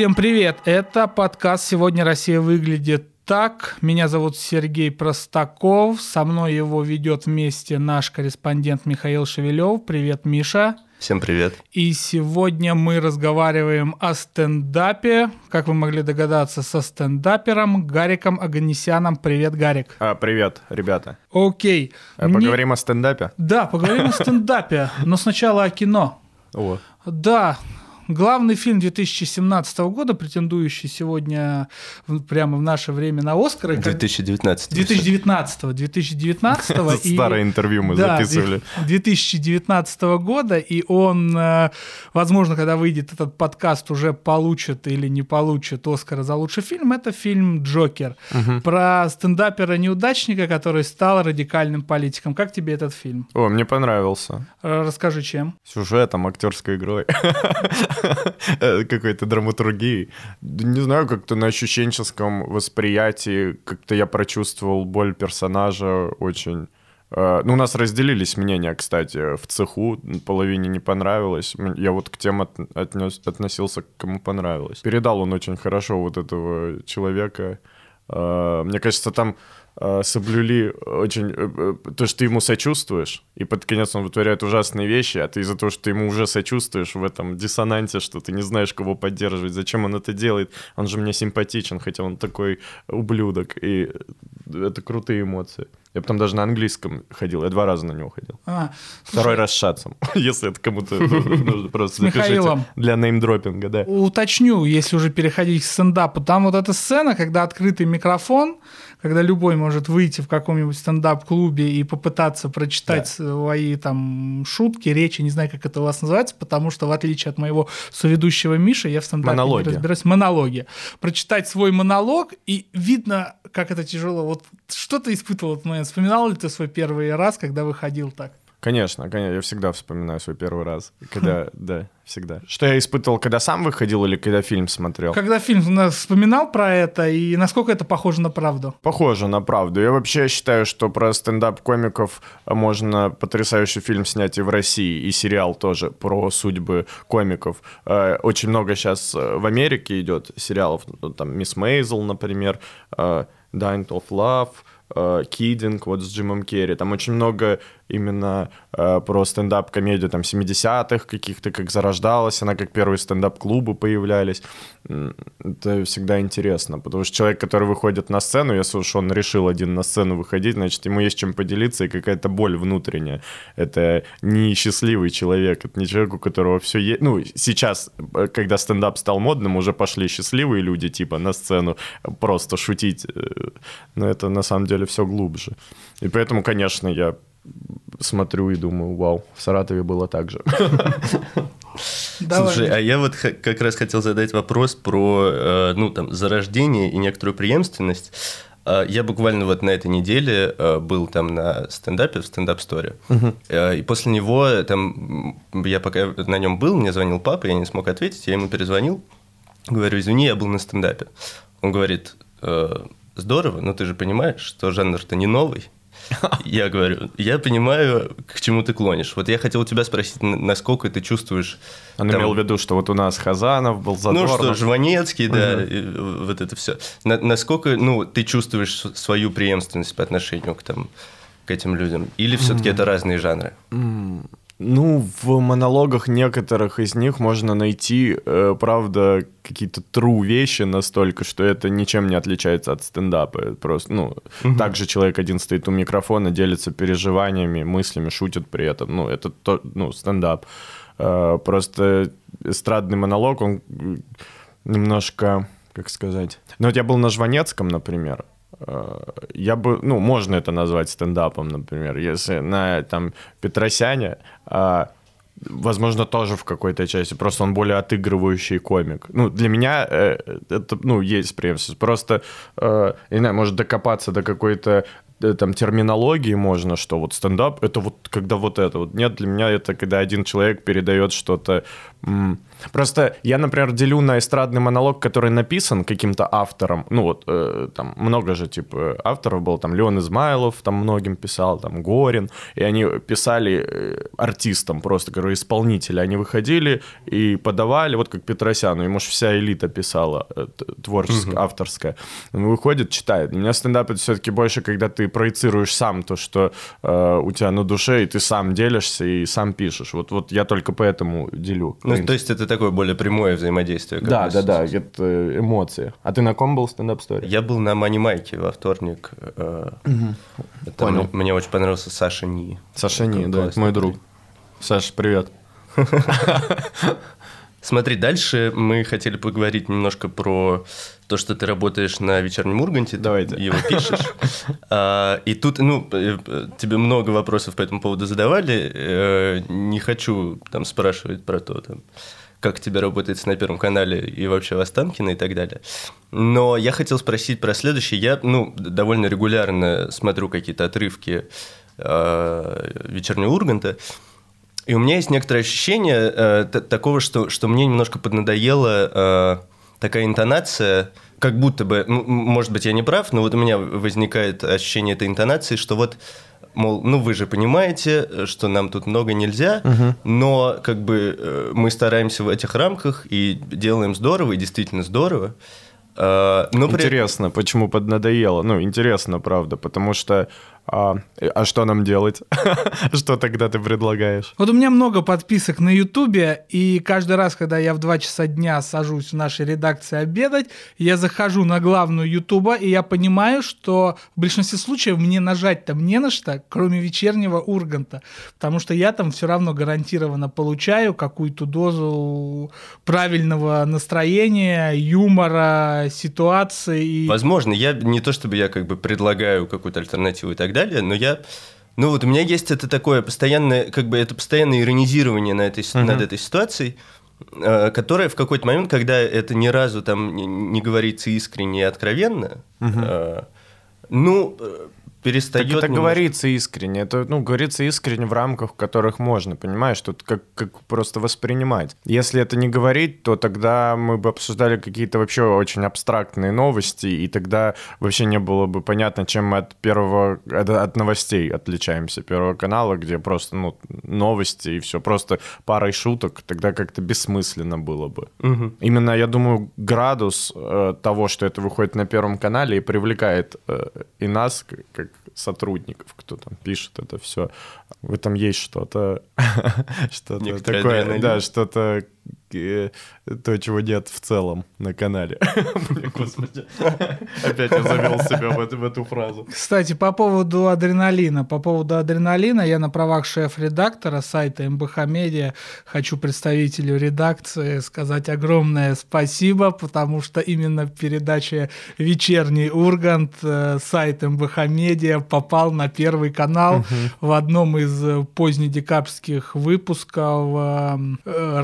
Всем привет! Это подкаст «Сегодня Россия выглядит так». Меня зовут Сергей Простаков. Со мной его ведет вместе наш корреспондент Михаил Шевелев. Привет, Миша. Всем привет. И сегодня мы разговариваем о стендапе. Как вы могли догадаться, со стендапером Гариком Аганесяном. Привет, Гарик. А, привет, ребята. Окей. А, Мне- Поговорим о стендапе? Да, поговорим о стендапе, но сначала о кино. О, Да, главный фильм 2017 года, претендующий сегодня прямо в наше время на Оскар. 2019. 2019 2019 и- Старое интервью мы Да, записывали. 2019 года, и он, э, возможно, когда выйдет этот подкаст, уже получит или не получит Оскара за лучший фильм. Это фильм «Джокер» про стендапера-неудачника, который стал радикальным политиком. Как тебе этот фильм? О, мне понравился. Э, Расскажи, чем? Сюжетом, актерской игрой. Какой-то драматургией. Да Не знаю, как-то на ощущенческом восприятии как-то я прочувствовал боль персонажа очень... Э, Ну, у нас разделились мнения, кстати, в цеху. Половине не понравилось. Я вот к тем от- отнес- относился, кому понравилось. Передал он очень хорошо вот этого человека. Э, Мне кажется, там соблюли очень э, э, то, что ты ему сочувствуешь, и под конец он вытворяет ужасные вещи, а ты из-за того, что ты ему уже сочувствуешь в этом диссонансе, что ты не знаешь, кого поддерживать, зачем он это делает, он же мне симпатичен, хотя он такой ублюдок, и это крутые эмоции. Я потом даже на английском ходил, я два раза на него ходил. А, Второй раз с шатцем, если это кому-то нужно, просто запишите для неймдропинга, да. уточню, если уже переходить к стендапу, там вот эта сцена, когда открытый микрофон, когда любой может выйти в каком-нибудь стендап-клубе и попытаться прочитать свои там шутки, речи, не знаю, как это у вас называется, потому что в отличие от моего соведущего Миши, я в стендапе Монологи. не разбираюсь. Монологи. Прочитать свой монолог, и видно, как это тяжело. Вот что ты испытывал в этот момент? Вспоминал ли ты свой первый раз, когда выходил так? Конечно, конечно, я всегда вспоминаю свой первый раз, когда, да, всегда. Что я испытывал, когда сам выходил или когда фильм смотрел? Когда фильм вспоминал про это, и насколько это похоже на правду? Похоже на правду. Я вообще считаю, что про стендап-комиков можно потрясающий фильм снять и в России, и сериал тоже про судьбы комиков. Э, Очень много сейчас в Америке идет сериалов, ну, там «Мисс Мейзел», например, э, «Dying of Love», э, «Кидинг», вот с Джимом Керри. Там очень много именно э, про стендап-комедию там 70-х каких-то, как зарождалась она, как первые стендап-клубы появлялись. Это всегда интересно, потому что человек, который выходит на сцену, если уж он решил один на сцену выходить, значит, ему есть чем поделиться и какая-то боль внутренняя. Это не счастливый человек, это не человек, у которого все есть. Ну, сейчас, э, когда стендап стал модным, уже пошли счастливые люди, типа, на сцену просто шутить. э, Но это на самом деле все глубже. И поэтому, конечно, я смотрю и думаю, вау, в Саратове было так же. Давай, Слушай, а я вот как раз хотел задать вопрос про, э, ну, там, зарождение и некоторую преемственность. А, Я буквально вот на этой неделе э, был там на стендапе, в стендап-сторе. Э, И после него, там, я пока на нем был, мне звонил папа, я не смог ответить, я ему перезвонил, говорю, извини, я был на стендапе. Он говорит, «Э, здорово, но ты же понимаешь, что жанр-то не новый. Я говорю, я понимаю, к чему ты клонишь. Вот я хотел у тебя спросить, насколько ты чувствуешь... Он там- имел в виду, что вот у нас Хазанов был, ну Задорнов. что, Жванецкий, да, и вот это все. насколько, ну, ты чувствуешь свою преемственность по отношению к, там, к этим людям? Или все-таки это разные жанры? Ну, в монологах некоторых из них можно найти, э, правда, какие-то true вещи настолько, что это ничем не отличается от стендапа. Просто, ну, также человек один стоит у микрофона, делится переживаниями, мыслями, шутит при этом. Ну, это, то, ну, стендап. Э, просто эстрадный монолог, он немножко, как сказать... Ну, вот я был на Жванецком, например, я бы, ну, можно это назвать стендапом, например, если на там Петросяне, а, возможно, тоже в какой-то части, просто он более отыгрывающий комик. Ну, для меня э, это, ну, есть преемственность. Просто, э, не знаю, может докопаться до какой-то э, там терминологии можно, что вот стендап это вот когда вот это вот. Нет, для меня это когда один человек передает что-то. Просто я, например, делю на эстрадный монолог, который написан каким-то автором. Ну вот, э, там много же, типа, авторов было. Там Леон Измайлов там многим писал, там Горин. И они писали э, артистам просто, говорю, исполнители. Они выходили и подавали, вот как Петросяну. Ему же вся элита писала, э, творческая, авторская. Он выходит, читает. У меня стендап это все-таки больше, когда ты проецируешь сам то, что э, у тебя на душе, и ты сам делишься и сам пишешь. Вот, вот я только поэтому делю. Ну, то есть это такое более прямое взаимодействие. как Да, бы да, да, это эмоции. А ты на ком был стендап стори? Я был на Мани Майке во вторник. э, Понял. мне, очень понравился Саша Ни. Саша Ни, да, это мой друг. Саша, привет. Смотри, дальше мы хотели поговорить немножко про то, что ты работаешь на вечернем Урганте. Давайте. Его пишешь. А, И тут, ну, э, тебе много вопросов по этому поводу задавали. Э, Не хочу там спрашивать про то, там, как тебе работается на Первом канале и вообще в Останкино и так далее. Но я хотел спросить про следующее. Я, ну, довольно регулярно смотрю какие-то отрывки э, вечернего Урганта. И у меня есть некоторое ощущение э, такого, что, что мне немножко поднадоела э, такая интонация, как будто бы, может быть, я не прав, но вот у меня возникает ощущение этой интонации, что вот, мол, ну вы же понимаете, что нам тут много нельзя, но как бы э, мы стараемся в этих рамках и делаем здорово, и действительно здорово. Э, но при- Интересно, почему поднадоело? Ну, интересно, правда, потому что... А, а что нам делать? Что тогда ты предлагаешь? Вот у меня много подписок на Ютубе, и каждый раз, когда я в 2 часа дня сажусь в нашей редакции обедать, я захожу на главную Ютуба, и я понимаю, что в большинстве случаев мне нажать там не на что, кроме вечернего Урганта, потому что я там все равно гарантированно получаю какую-то дозу правильного настроения, юмора, ситуации. И... Возможно, я не то чтобы я как бы предлагаю какую-то альтернативу и так далее, но я ну вот у меня есть это такое постоянное, как бы это постоянное иронизирование на этой, с- над этой ситуацией, э, которое в какой-то момент, когда это ни разу там не, не говорится искренне и откровенно, э, ну, э, Так перестает это немножко- говорится искренне. Это, ну, говорится искренне в рамках, в которых можно, понимаешь? Тут как, как просто воспринимать. Если это не говорить, то тогда мы бы обсуждали какие-то вообще очень абстрактные новости, и тогда вообще не было бы понятно, чем мы от первого, от, от новостей отличаемся. Первого канала, где просто, ну, новости и все, просто парой шуток, тогда как-то бессмысленно было бы. Именно, я думаю, градус э, того, что это выходит на Первом канале, и привлекает э, и нас, к- как сотрудников, кто там пишет это все. В этом есть что-то, что-то такое, да, что-то то, чего нет в целом на канале. Господи, опять я завел себя в эту, фразу. Кстати, по поводу адреналина. По поводу адреналина я на правах шеф-редактора сайта МБХ Медиа хочу представителю редакции сказать огромное спасибо, потому что именно передача «Вечерний Ургант» э, сайт МБХ Медиа попал на Первый канал в одном из э, позднедекабрьских выпусков, э, э,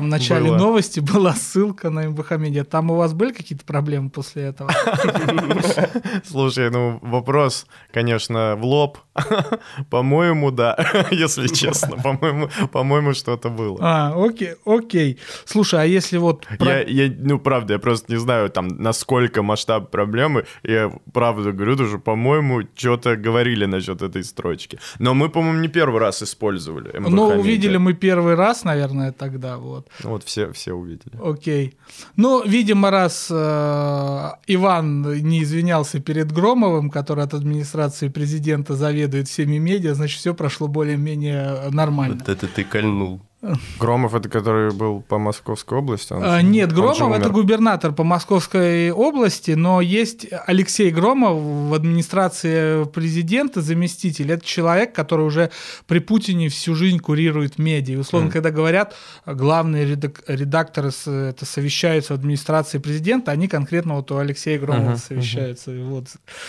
Да, в начале было. новости, была ссылка на МБХ Медиа. Там у вас были какие-то проблемы после этого? Слушай, ну вопрос, конечно, в лоб. По-моему, да, если честно. По-моему, по-моему, что-то было. А, окей, окей. Слушай, а если вот... Я, я, ну, правда, я просто не знаю, там, насколько масштаб проблемы. Я правда говорю, даже, по-моему, что-то говорили насчет этой строчки. Но мы, по-моему, не первый раз использовали. Ну, увидели мы первый раз, наверное, тогда, вот. Ну, Вот все, все увидели. Окей. Ну, видимо, раз э, Иван не извинялся перед Громовым, который от администрации президента заведует всеми медиа, значит, все прошло более-менее нормально. Вот это ты кольнул. Громов, это который был по Московской области? он А, Нет, Громов это губернатор по Московской области, но есть Алексей Громов в администрации президента, заместитель. Это человек, который уже при Путине всю жизнь курирует медиа. И, условно, когда говорят, главные редак- редакторы с- это совещаются в администрации президента, они конкретно вот у Алексея Громова совещаются. И Вот.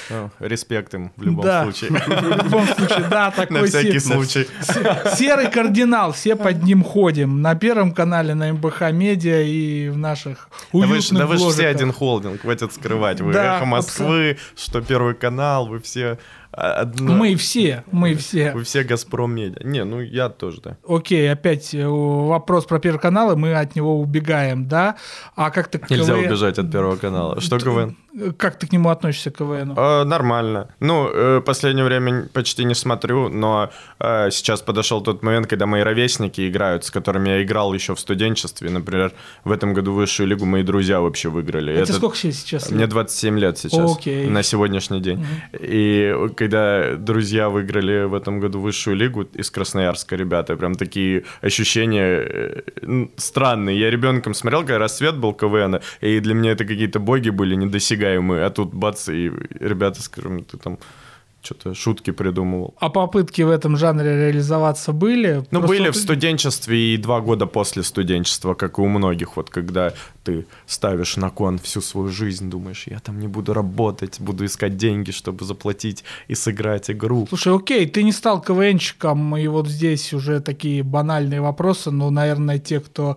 Ну, респект им в любом Да. случае. В любом случае, да, такой На всякий случай. се- серый кардинал, все под ним ходим. На Первом канале, на МБХ Медиа и в наших Да вы, уютных да вы же все один холдинг, хватит скрывать. Вы Да, эхо Москвы, что Первый канал, вы все одно... Мы все, мы все. Вы все Газпром Медиа. Не, ну я тоже, да. Окей, опять э, вопрос про Первый канал, и мы от него убегаем, да? А как ты Нельзя КВН... убежать от Первого канала. Что КВН? Как ты к нему относишься, к КВНу? Э, нормально. Ну, э, последнее время почти не смотрю, но э, сейчас подошел тот момент, когда мои ровесники играют, с которыми я играл еще в студенчестве. Например, в этом году высшую лигу мои друзья вообще выиграли. А Это... сколько сейчас? Мне 27 лет сейчас. Окей. На сегодняшний день. Угу. И когда друзья выиграли в этом году высшую лигу из Красноярска, ребята, прям такие ощущения э, странные. Я ребенком смотрел, когда рассвет был КВН, и для меня это какие-то боги были недосягаемые недосягаемые, а тут бац, и ребята, скажем, ты там что-то шутки придумывал. А попытки в этом жанре реализоваться были? Ну, Просто были ты... в студенчестве и два года после студенчества, как и у многих. Вот когда ты ставишь на кон всю свою жизнь, думаешь, я там не буду работать, буду искать деньги, чтобы заплатить и сыграть игру. Слушай, окей, ты не стал КВНчиком, и вот здесь уже такие банальные вопросы, но, наверное, те, кто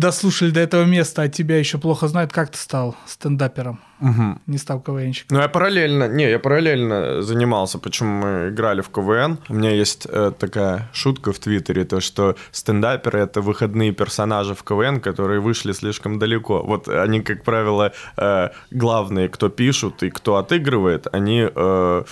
дослушали до этого места, а тебя еще плохо знают, как ты стал стендапером? Угу. Не стал КВНщиком. Ну, я параллельно, не, я параллельно занимался, почему мы играли в КВН. У меня есть э, такая шутка в Твиттере, то, что стендаперы — это выходные персонажи в КВН, которые вышли слишком далеко. Вот они, как правило, э, главные, кто пишут и кто отыгрывает, они э,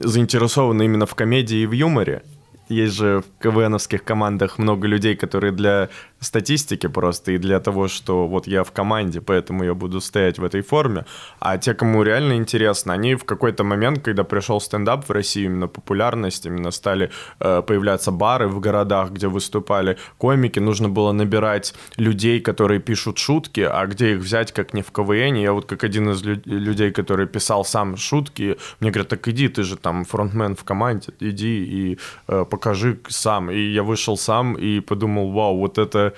заинтересованы именно в комедии и в юморе. Есть же в КВНовских командах много людей, которые для статистики просто и для того, что вот я в команде, поэтому я буду стоять в этой форме. А те, кому реально интересно, они в какой-то момент, когда пришел стендап в Россию, именно популярность, именно стали э, появляться бары в городах, где выступали комики, нужно было набирать людей, которые пишут шутки, а где их взять, как не в КВН. Я вот как один из лю- людей, который писал сам шутки, мне говорят, так иди, ты же там фронтмен в команде, иди и э, покажи сам. И я вышел сам и подумал, вау, вот это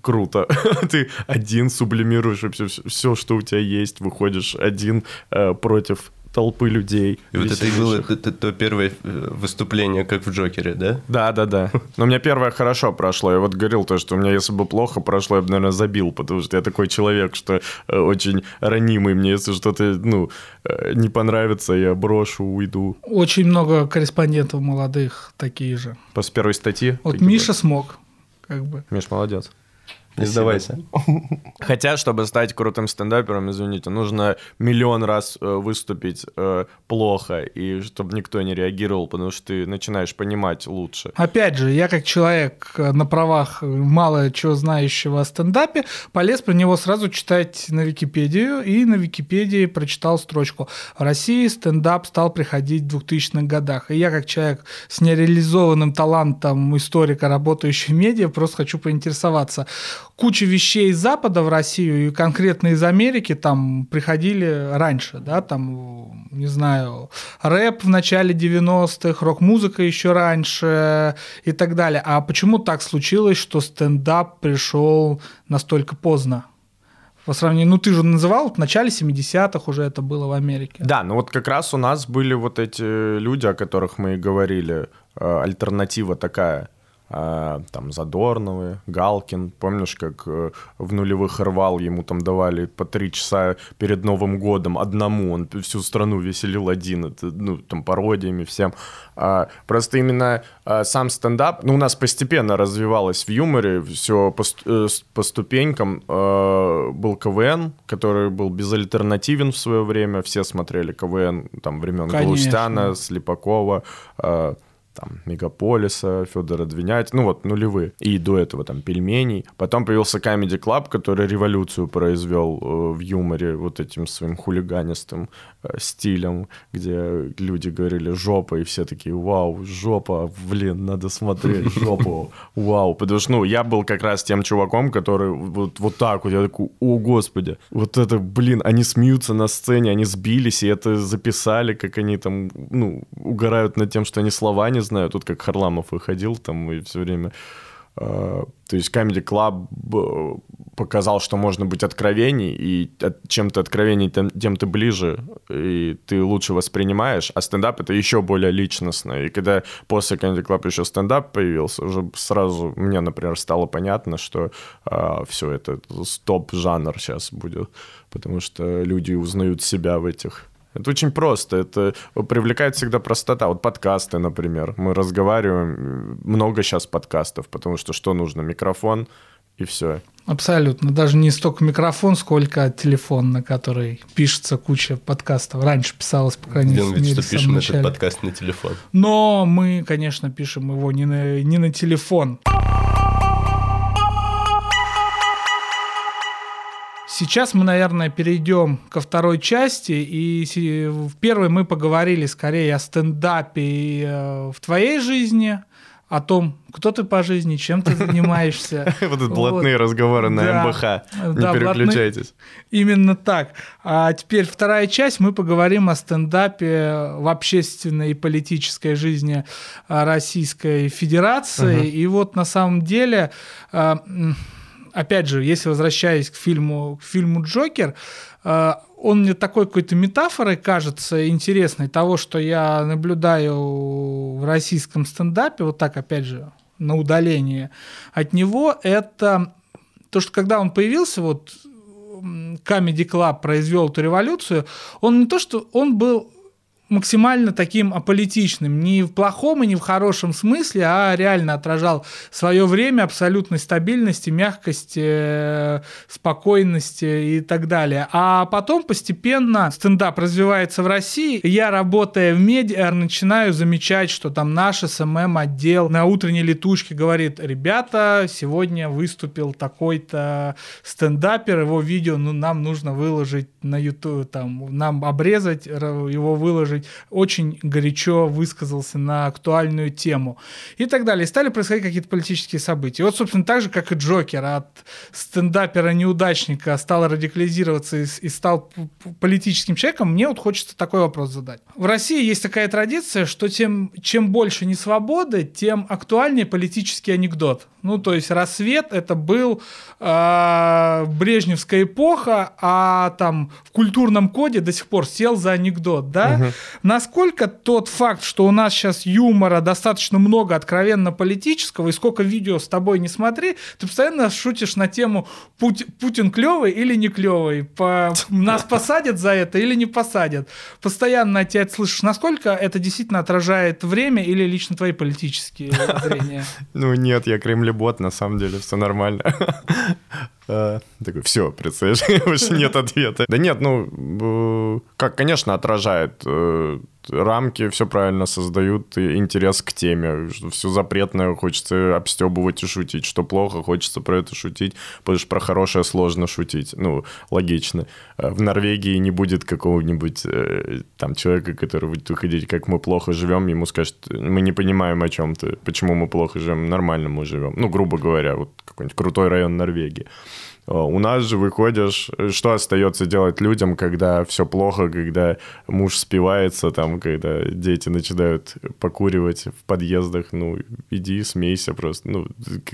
круто. Ты один сублимируешь вообще все, все, что у тебя есть, выходишь один э, против толпы людей. И вот это и было то, то, то первое э, выступление, как в Джокере, да? Да, да, да. Но у меня первое хорошо прошло. Я вот говорил то, что у меня, если бы плохо прошло, я бы, наверное, забил, потому что я такой человек, что э, очень ранимый. Мне, если что-то, ну, э, не понравится, я брошу, уйду. Очень много корреспондентов молодых такие же. После первой статьи? Вот Миша смог, как бы. Миш, молодец. Не сдавайся. Хотя, чтобы стать крутым стендапером, извините, нужно миллион раз э, выступить э, плохо, и чтобы никто не реагировал, потому что ты начинаешь понимать лучше. Опять же, я как человек э, на правах мало чего знающего о стендапе, полез про него сразу читать на Википедию, и на Википедии прочитал строчку «В России стендап стал приходить в 2000-х годах». И я как человек с нереализованным талантом историка, работающий в медиа, просто хочу поинтересоваться, куча вещей из Запада в Россию и конкретно из Америки там приходили раньше, да, там, не знаю, рэп в начале 90-х, рок-музыка еще раньше и так далее. А почему так случилось, что стендап пришел настолько поздно? По сравнению, ну ты же называл, в начале 70-х уже это было в Америке. Да, ну вот как раз у нас были вот эти люди, о которых мы и говорили, э, альтернатива такая – там Задорновы, Галкин, помнишь, как э, в нулевых рвал, ему там давали по три часа перед Новым годом одному, он всю страну веселил один, это, ну, там пародиями всем. А, просто именно а, сам стендап, ну, у нас постепенно развивалось в юморе, все по, э, по ступенькам. А, был КВН, который был безальтернативен в свое время, все смотрели КВН, там, времен Галустяна, Слепакова, а, там, Мегаполиса, Федора Двинять, ну вот нулевые. И до этого там пельменей. Потом появился Comedy Club, который революцию произвел э, в юморе вот этим своим хулиганистым э, стилем, где люди говорили жопа, и все такие, вау, жопа, блин, надо смотреть жопу, вау. Потому что, ну, я был как раз тем чуваком, который вот, вот так вот, я такой, о, господи, вот это, блин, они смеются на сцене, они сбились, и это записали, как они там, ну, угорают над тем, что они слова не знаю, тут как Харламов выходил там и все время... Uh, то есть Comedy Club показал, что можно быть откровенней, и чем ты откровенней, тем, ты ближе, и ты лучше воспринимаешь, а стендап — это еще более личностно. И когда после Comedy Club еще стендап появился, уже сразу мне, например, стало понятно, что uh, все это стоп-жанр сейчас будет, потому что люди узнают себя в этих Это очень просто. Это привлекает всегда простота. Вот подкасты, например. Мы разговариваем. Много сейчас подкастов, потому что что нужно? Микрофон и все. Абсолютно. Даже не столько микрофон, сколько телефон, на который пишется куча подкастов. Раньше писалось, по крайней Делаем мере, вид, что пишем начале. этот подкаст на телефон. Но мы, конечно, пишем его не на, не на телефон. Сейчас мы, наверное, перейдем ко второй части. И в первой мы поговорили скорее о стендапе и, э, в твоей жизни, о том, кто ты по жизни, чем ты занимаешься. Вот это блатные разговоры на. МБХ. Не переключайтесь. Именно так. А теперь вторая часть. Мы поговорим о стендапе в общественной и политической жизни а, Российской Федерации. И вот на самом деле, опять же, если возвращаясь к фильму, к фильму Джокер, а, он мне такой какой-то метафорой кажется интересной того, что я наблюдаю в российском стендапе, вот так, опять же, на удалении от него, это то, что когда он появился, вот Comedy Club произвел эту революцию, он не то, что он был максимально таким аполитичным, не в плохом и не в хорошем смысле, а реально отражал свое время абсолютной стабильности, мягкости, э, спокойности и так далее. А потом постепенно стендап развивается в России. Я, работая в медиа, начинаю замечать, что там наш СММ-отдел на утренней летучке говорит, ребята, сегодня выступил такой-то стендапер, его видео ну, нам нужно выложить на YouTube, там, нам обрезать, его выложить. Очень горячо высказался на актуальную тему. И так далее. И стали происходить какие-то политические события. И вот, собственно, так же, как и Джокер от стендапера-неудачника стал радикализироваться и, и стал политическим человеком, мне вот хочется такой вопрос задать. В России есть такая традиция, что тем, чем больше несвободы, тем актуальнее политический анекдот. Ну, то есть рассвет это был э, Брежневская эпоха, а там в культурном коде до сих пор сел за анекдот, да? Насколько тот факт, что у нас сейчас юмора достаточно много откровенно политического, и сколько видео с тобой не смотри, ты постоянно шутишь на тему «Пути- Путин клевый или не клевый, По- нас посадят за это или не посадят. Постоянно тебя это слышишь. Насколько это действительно отражает время или лично твои политические зрения? Ну нет, я кремлебот, на самом деле все нормально. А, Такой, все, представляешь, больше нет ответа. Да нет, ну, э, как, конечно, отражает э, рамки, все правильно создают, и интерес к теме, что все запретное хочется обстебывать и шутить, что плохо, хочется про это шутить, потому что про хорошее сложно шутить, ну, логично. А В Норвегии не будет какого-нибудь э, там человека, который будет выходить, как мы плохо живем, ему скажут, мы не понимаем, о чем ты, почему мы плохо живем, нормально мы живем. Ну, грубо говоря, вот какой-нибудь крутой район Норвегии. А, У нас же выходишь, э, что остается делать людям, когда все плохо, когда муж спивается, там, когда дети начинают покуривать в подъездах, ну, иди, смейся просто, ну,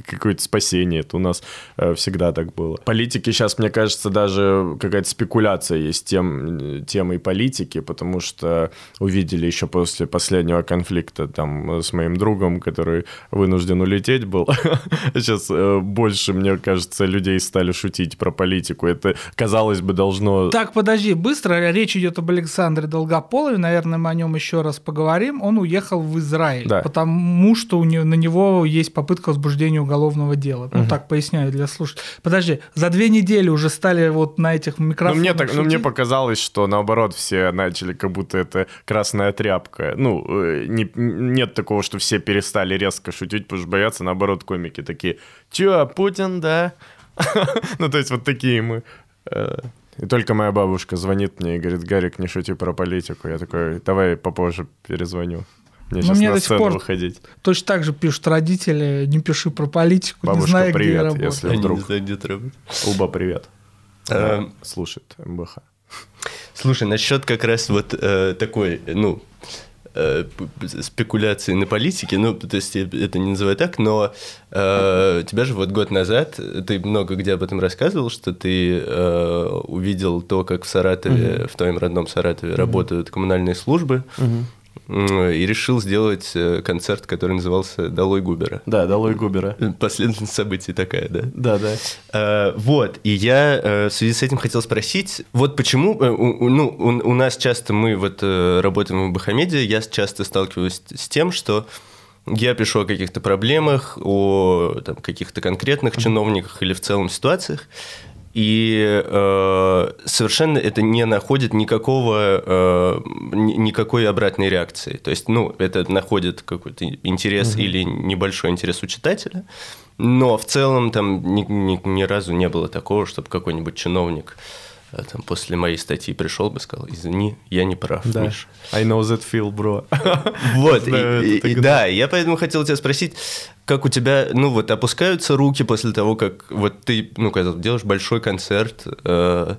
какое-то спасение, это у нас э, всегда так было. Политики сейчас, мне кажется, даже какая-то спекуляция есть тем, э, темой политики, потому что увидели еще после последнего конфликта там э, с моим другом, который вынужден улететь был, сейчас э, больше, мне кажется, людей стали шутить про политику. Это, казалось бы, должно... Так, подожди, быстро. Речь идет об Александре Долгополове. Наверное, мы о нем еще раз поговорим. Он уехал в Израиль, Да. потому что у него, на него есть попытка возбуждения уголовного дела. Ну, так поясняю для слушателей. Подожди, за две недели уже стали вот на этих Ну микрофонах мне, так, ну, мне шутить? показалось, что наоборот все начали, как будто это красная тряпка. Ну, э, не- нет такого, что все перестали резко шутить, потому что боятся, наоборот, комики такие, чё, Путин, да? Ну, то есть вот такие мы. Э, И только моя бабушка звонит мне и говорит, Гарик, не шути про политику. Я такой, давай попозже перезвоню. Мне сейчас мне на до сих сцену пор выходить. Точно так же пишут родители, не пиши про политику, не Бабушка, знаю, где привет, я работаю. если- Они вдруг. не где работаешь. Уба, привет. Она Слушает МБХ. Слушай, насчет как раз вот э, такой, ну, э, спекуляции на политике, ну, то есть я это не называю так, но э, тебя же вот год назад, ты много где об этом рассказывал, что ты э, увидел то, как в Саратове, в твоем родном Саратове работают коммунальные службы, и решил сделать э, концерт, который назывался «Долой Губера». Да, «Долой Губера». Последовательность событий такая, да? Да, да. А, вот, и я э, в связи с этим хотел спросить, вот почему, э, ну, у, у нас часто мы вот работаем в Бахамеде, я часто сталкиваюсь с тем, что я пишу о каких-то проблемах, о там, каких-то конкретных чиновниках или в целом ситуациях, и э, совершенно это не находит никакого, э, никакой обратной реакции. То есть, ну, это находит какой-то интерес угу. или небольшой интерес у читателя, но в целом там ни, ни, ни разу не было такого, чтобы какой-нибудь чиновник там, после моей статьи пришел бы и сказал, извини, я не прав, да. Миш. I know that feel, bro. Вот, и, и, да, я поэтому хотел тебя спросить, как у тебя, ну вот, опускаются руки после того, как вот ты, ну, когда делаешь большой концерт, э,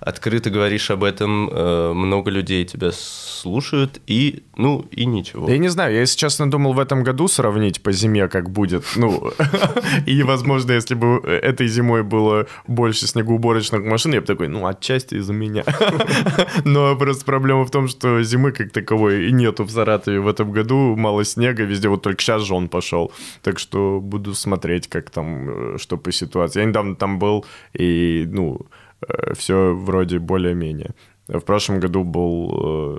открыто говоришь об этом, э, много людей тебя слушают, и, ну, и ничего. Я не знаю, я, если честно, думал в этом году сравнить по зиме, как будет, ну, и, возможно, если бы этой зимой было больше снегоуборочных машин, я бы такой, ну, отчасти из-за меня. Но просто проблема в том, что зимы как таковой и нету в Саратове в этом году, мало снега, везде вот только сейчас же он пошел, так что буду смотреть, как там, э, что по ситуации. Я недавно там был, и, ну, все вроде более-менее. В прошлом году был, э,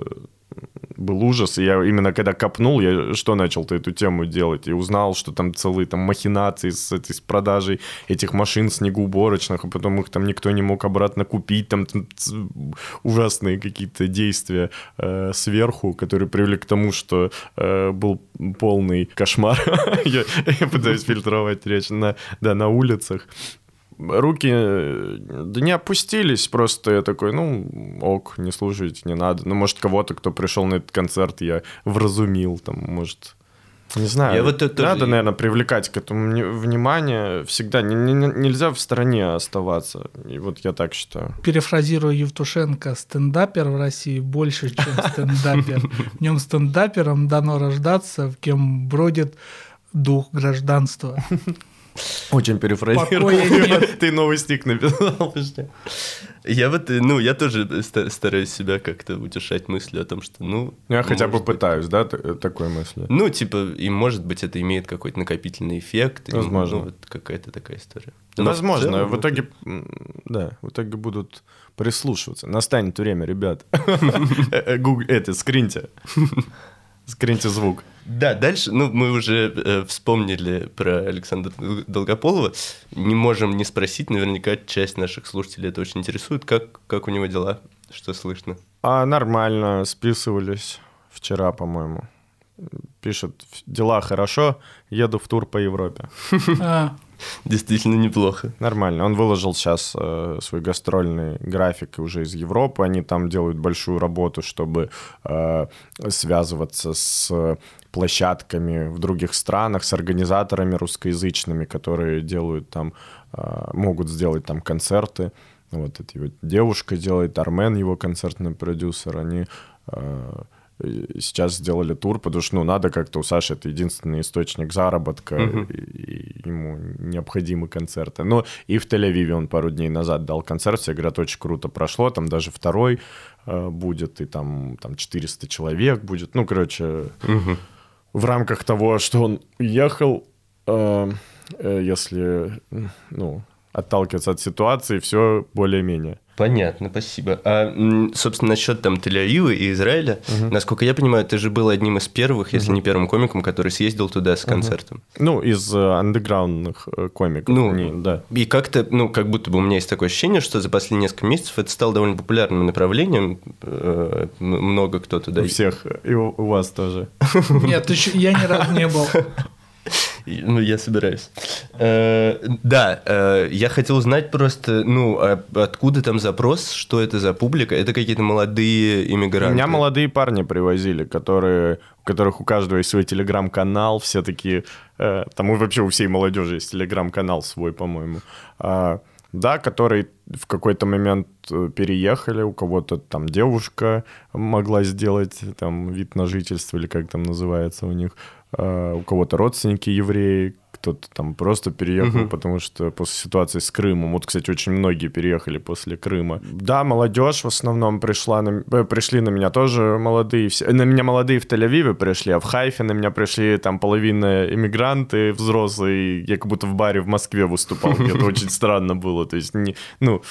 был ужас, и я именно когда копнул, я что начал-то эту тему делать, и узнал, что там целые там махинации с, этой, с продажей этих машин снегоуборочных, а потом их там никто не мог обратно купить, там, там ужасные какие-то действия э, сверху, которые привели к тому, что э, был полный кошмар. я, я пытаюсь фильтровать речь на, да, на улицах руки э, да не опустились, просто я такой, ну, ок, не слушайте, не надо. Ну, может, кого-то, кто пришел на этот концерт, я вразумил, там, может... Не знаю, я вот это... надо, наверное, привлекать к этому внимание. Всегда не, не, нельзя в стороне оставаться. И вот я так считаю. Перефразируя Евтушенко, стендапер в России больше, чем стендапер. В нем стендапером дано рождаться, в кем бродит дух гражданства. Очень перефразировал. Ты новый стик написал. Я вот, ну, я тоже стараюсь себя как-то утешать мыслью о том, что, ну... Я хотя бы пытаюсь, да, такой мысли? Ну, типа, и может быть это имеет какой-то накопительный эффект. Возможно. Ну, вот какая-то такая история. Возможно, в итоге, да, в итоге будут прислушиваться. Настанет время, ребят. Гугл, это, скриньте. Скриньте звук. Да, дальше, ну, мы уже э, вспомнили про Александра Долгополова. Не можем не спросить, наверняка часть наших слушателей это очень интересует. Как, как у него дела? Что слышно? А, нормально, списывались вчера, по-моему. Пишет, дела хорошо, еду в тур по Европе. Действительно неплохо. Нормально. Он выложил сейчас э, свой гастрольный график уже из Европы. Они там делают большую работу, чтобы э, связываться с площадками в других странах, с организаторами русскоязычными, которые делают там, э, могут сделать там концерты. Вот эта вот девушка делает, Армен, его концертный продюсер, они э, сейчас сделали тур, потому что, ну, надо как-то, у Саши это единственный источник заработка, uh-huh. и, и ему необходимы концерты. Ну, и в Тель-Авиве он пару дней назад дал концерт, все говорят, очень круто прошло, там даже второй э, будет, и там, там 400 человек будет, ну, короче, uh-huh. в рамках того, что он ехал, э, э, если, ну, отталкиваться от ситуации, все более-менее. Понятно, спасибо. А, собственно, насчет там Тель-Авива и Израиля, угу. насколько я понимаю, ты же был одним из первых, если угу. не первым комиком, который съездил туда с концертом. Угу. Ну, из э, андеграундных э, комиков. Ну, не, да. И как-то, ну, как будто бы у меня есть такое ощущение, что за последние несколько месяцев это стало довольно популярным направлением. Э, много кто туда... У всех, и у, у вас тоже. Нет, еще я ни разу не был. Ну, я собираюсь. Э, да, э, я хотел узнать просто, ну, а откуда там запрос, что это за публика? Это какие-то молодые иммигранты? Меня молодые парни привозили, которые, у которых у каждого есть свой телеграм-канал, все такие, э, там вообще у всей молодежи есть телеграм-канал свой, по-моему. А, да, которые в какой-то момент переехали, у кого-то там девушка могла сделать там вид на жительство или как там называется у них, у кого-то родственники евреи, кто-то там просто переехал, угу. потому что после ситуации с Крымом, вот, кстати, очень многие переехали после Крыма. Да, молодежь в основном пришла, на, э, пришли на меня тоже молодые, все, на меня молодые в Тель-Авиве пришли, а в Хайфе на меня пришли там половина иммигранты взрослые, я как будто в баре в Москве выступал, это очень странно было, то есть, не, ну,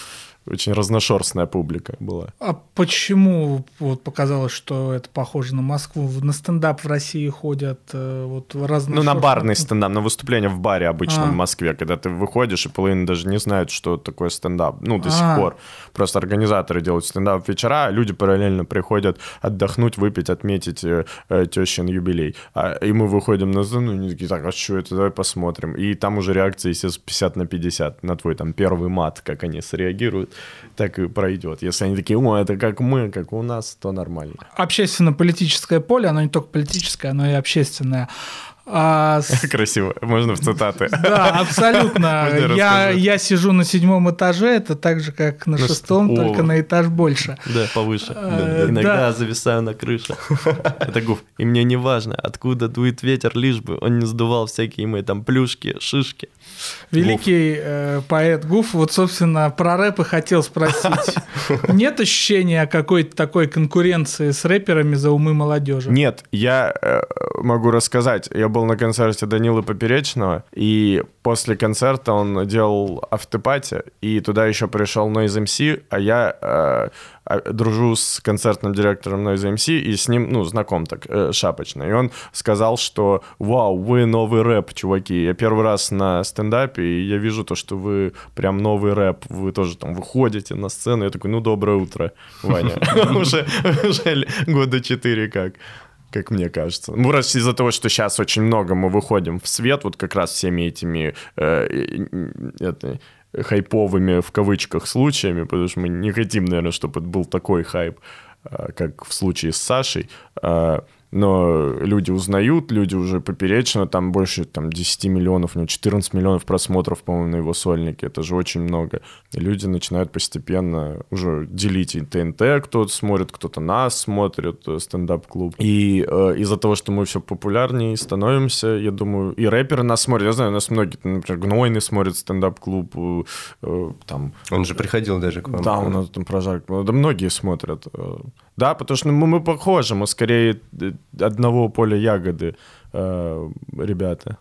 очень разношерстная публика была. А почему вот показалось, что это похоже на Москву? На стендап в России ходят э, вот разные. Ну, на барный стендап, на выступление в баре обычно а. в Москве, когда ты выходишь, и половина даже не знает, что такое стендап. Ну, до а. сих пор. Просто организаторы делают стендап вечера, а люди параллельно приходят отдохнуть, выпить, отметить э, э, тещин юбилей. А, и мы выходим на сцену, и они такие, так, а что это, давай посмотрим. И там уже реакция, естественно, 50 на 50 на твой там первый мат, как они среагируют так и пройдет. Если они такие, о, это как мы, как у нас, то нормально. Общественно-политическое поле, оно не только политическое, оно и общественное. А, с... Красиво, можно в цитаты. Да, абсолютно. я, я сижу на седьмом этаже, это так же, как на, на шестом, ш... только на этаж больше. Да, повыше. А, Иногда да. зависаю на крыше. Это гуф. И мне не важно, откуда дует ветер, лишь бы он не сдувал всякие мои там плюшки, шишки. Великий э, поэт Гуф, вот, собственно, про рэп и хотел спросить. Нет ощущения какой-то такой конкуренции с рэперами за умы молодежи? Нет, я э, могу рассказать. Я был на концерте Данилы Поперечного, и после концерта он делал автопати, и туда еще пришел Noise MC, а я э, а, дружу с концертным директором Noise MC, и с ним, ну, знаком так, э, шапочно. И он сказал, что «Вау, вы новый рэп, чуваки». Я первый раз на стендапе, и я вижу то, что вы прям новый рэп, вы тоже там выходите на сцену. Я такой, ну, доброе утро, Ваня. Уже года четыре как как мне кажется. Ну, раз из-за того, что сейчас очень много мы выходим в свет, вот как раз всеми этими э, хайповыми в кавычках случаями, потому что мы не хотим, наверное, чтобы это был такой хайп, э, как в случае с Сашей. Но люди узнают, люди уже поперечно, там больше там, 10 миллионов, у него 14 миллионов просмотров, по-моему, на его сольнике, это же очень много. И люди начинают постепенно уже делить и ТНТ, кто-то смотрит, кто-то нас смотрит, э, стендап-клуб. И э, из-за того, что мы все популярнее становимся, я думаю, и рэперы нас смотрят, я знаю, у нас многие, например, Гнойный смотрит стендап-клуб, э, э, там... Он же приходил даже к вам. Да, у нас там прожарка, да многие смотрят. Э, да, потому что мы, мы похожи, мы скорее э, одного поля ягоды, э, ребята.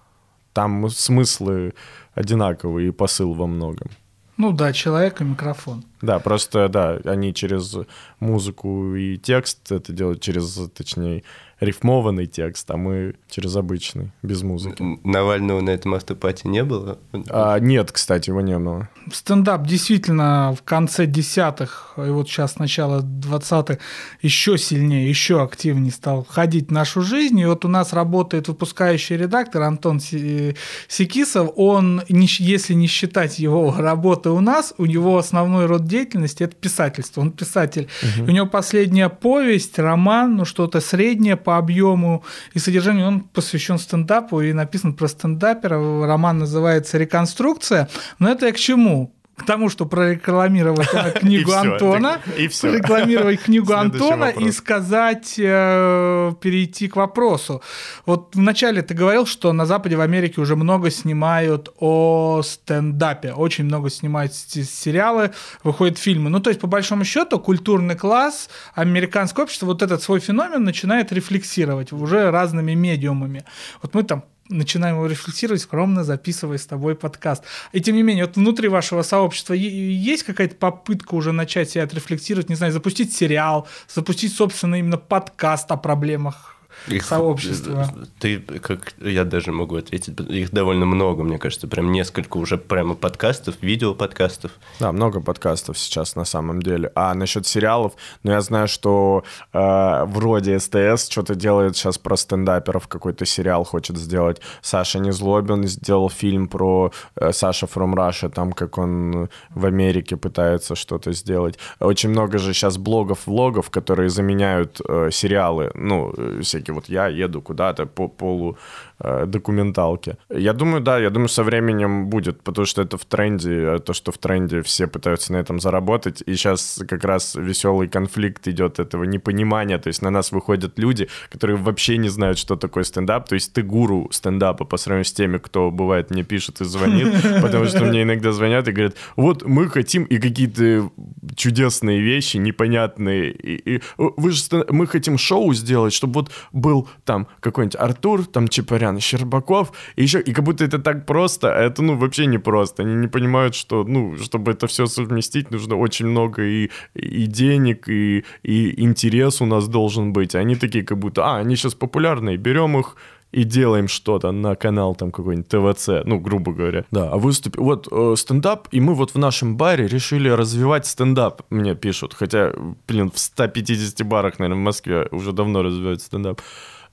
Там смыслы одинаковые и посыл во многом. Ну да, человек и микрофон. Да, просто, да, они через музыку и текст это делают, через, точнее, рифмованный текст, а мы через обычный, без музыки. Навального на этом автопате не было? А, нет, кстати, его не было. Стендап действительно в конце десятых, и вот сейчас начало двадцатых, еще сильнее, еще активнее стал ходить в нашу жизнь. И вот у нас работает выпускающий редактор Антон Секисов. Он, если не считать его работы у нас, у него основной род деятельности – это писательство. Он писатель. Угу. У него последняя повесть, роман, ну что-то среднее по объему и содержанию. Он посвящен стендапу и написан про стендапера. Роман называется «Реконструкция». Но это я к чему? К тому, что прорекламировать книгу Антона, прорекламировать книгу Антона и сказать, э, перейти к вопросу. Вот вначале ты говорил, что на Западе в Америке уже много снимают о стендапе, очень много снимают сериалы, выходят фильмы. Ну, то есть, по большому счету, культурный класс, американское общество вот этот свой феномен начинает рефлексировать уже разными медиумами. Вот мы там начинаем его рефлексировать, скромно записывая с тобой подкаст. И тем не менее, вот внутри вашего сообщества есть какая-то попытка уже начать себя отрефлексировать, не знаю, запустить сериал, запустить, собственно, именно подкаст о проблемах их, сообщества. Ты, как я даже могу ответить, их довольно много, мне кажется, прям несколько уже прямо подкастов, видеоподкастов. Да, много подкастов сейчас на самом деле. А насчет сериалов, ну я знаю, что э, вроде СТС что-то делает сейчас про стендаперов, какой-то сериал хочет сделать. Саша Незлобин сделал фильм про э, Саша from Russia, там как он в Америке пытается что-то сделать. Очень много же сейчас блогов, влогов, которые заменяют э, сериалы, ну, всякие всякие вот я еду куда-то по полу документалки. Я думаю, да, я думаю, со временем будет, потому что это в тренде, а то, что в тренде все пытаются на этом заработать, и сейчас как раз веселый конфликт идет этого непонимания, то есть на нас выходят люди, которые вообще не знают, что такое стендап, то есть ты гуру стендапа по сравнению с теми, кто бывает мне пишет и звонит, потому что мне иногда звонят и говорят, вот мы хотим и какие-то чудесные вещи, непонятные, и, и, вы же, мы хотим шоу сделать, чтобы вот был там какой-нибудь Артур, там Чапарян, Щербаков, и еще, и как будто это так просто, а это, ну, вообще не просто. Они не понимают, что, ну, чтобы это все совместить, нужно очень много и, и денег, и, и интерес у нас должен быть. Они такие, как будто, а, они сейчас популярные, берем их, и делаем что-то на канал там какой-нибудь ТВЦ, ну, грубо говоря. Да, а выступ... Вот э, стендап, и мы вот в нашем баре решили развивать стендап, мне пишут. Хотя, блин, в 150 барах, наверное, в Москве уже давно развивают стендап.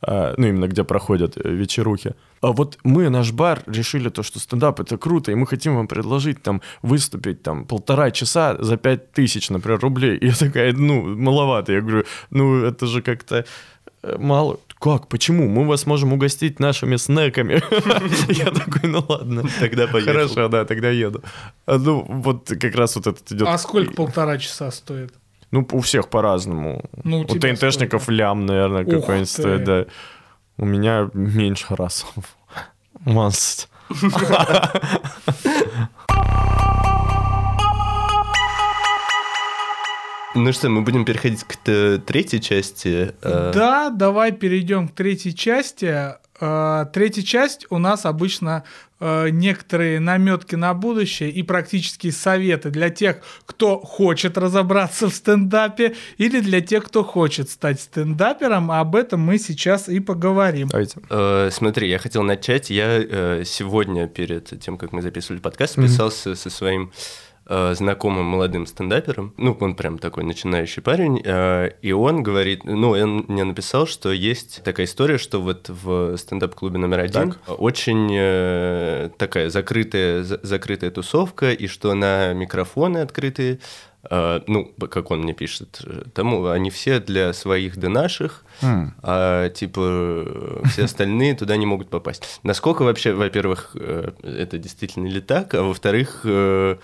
А, ну, именно где проходят э, вечерухи. А вот мы, наш бар, решили то, что стендап — это круто, и мы хотим вам предложить там выступить там полтора часа за пять тысяч, например, рублей. И я такая, ну, маловато. Я говорю, ну, это же как-то э, мало. Как? Почему? Мы вас можем угостить нашими снеками. Я такой, ну ладно. Тогда поеду. Хорошо, да, тогда еду. А, ну, вот как раз вот этот идет. А сколько полтора часа стоит? Ну, у всех по-разному. Ну, у у ТНТшников сколько? лям, наверное, какой-нибудь стоит, да. У меня меньше раз. Маст. Ну что, мы будем переходить к третьей части. э, Да, давай перейдем к третьей части. Э, Третья часть у нас обычно э, некоторые наметки на будущее и практические советы для тех, кто хочет разобраться в стендапе, или для тех, кто хочет стать стендапером. Об этом мы сейчас и поговорим. Э, Смотри, я хотел начать. Я э, сегодня, перед тем, как мы записывали подкаст, списался со своим э, знакомым молодым стендапером. Ну, он прям такой начинающий парень. э, И он говорит, ну, он мне написал, что есть такая история, что вот в стендап-клубе номер один очень э, такая закрытая, за- закрытая тусовка, и что на микрофоны открытые э, ну, как он мне пишет, э, тому они все для своих да наших, а типа э, все остальные туда не могут попасть. Насколько вообще, во-первых, э, это действительно ли так, а во-вторых, э,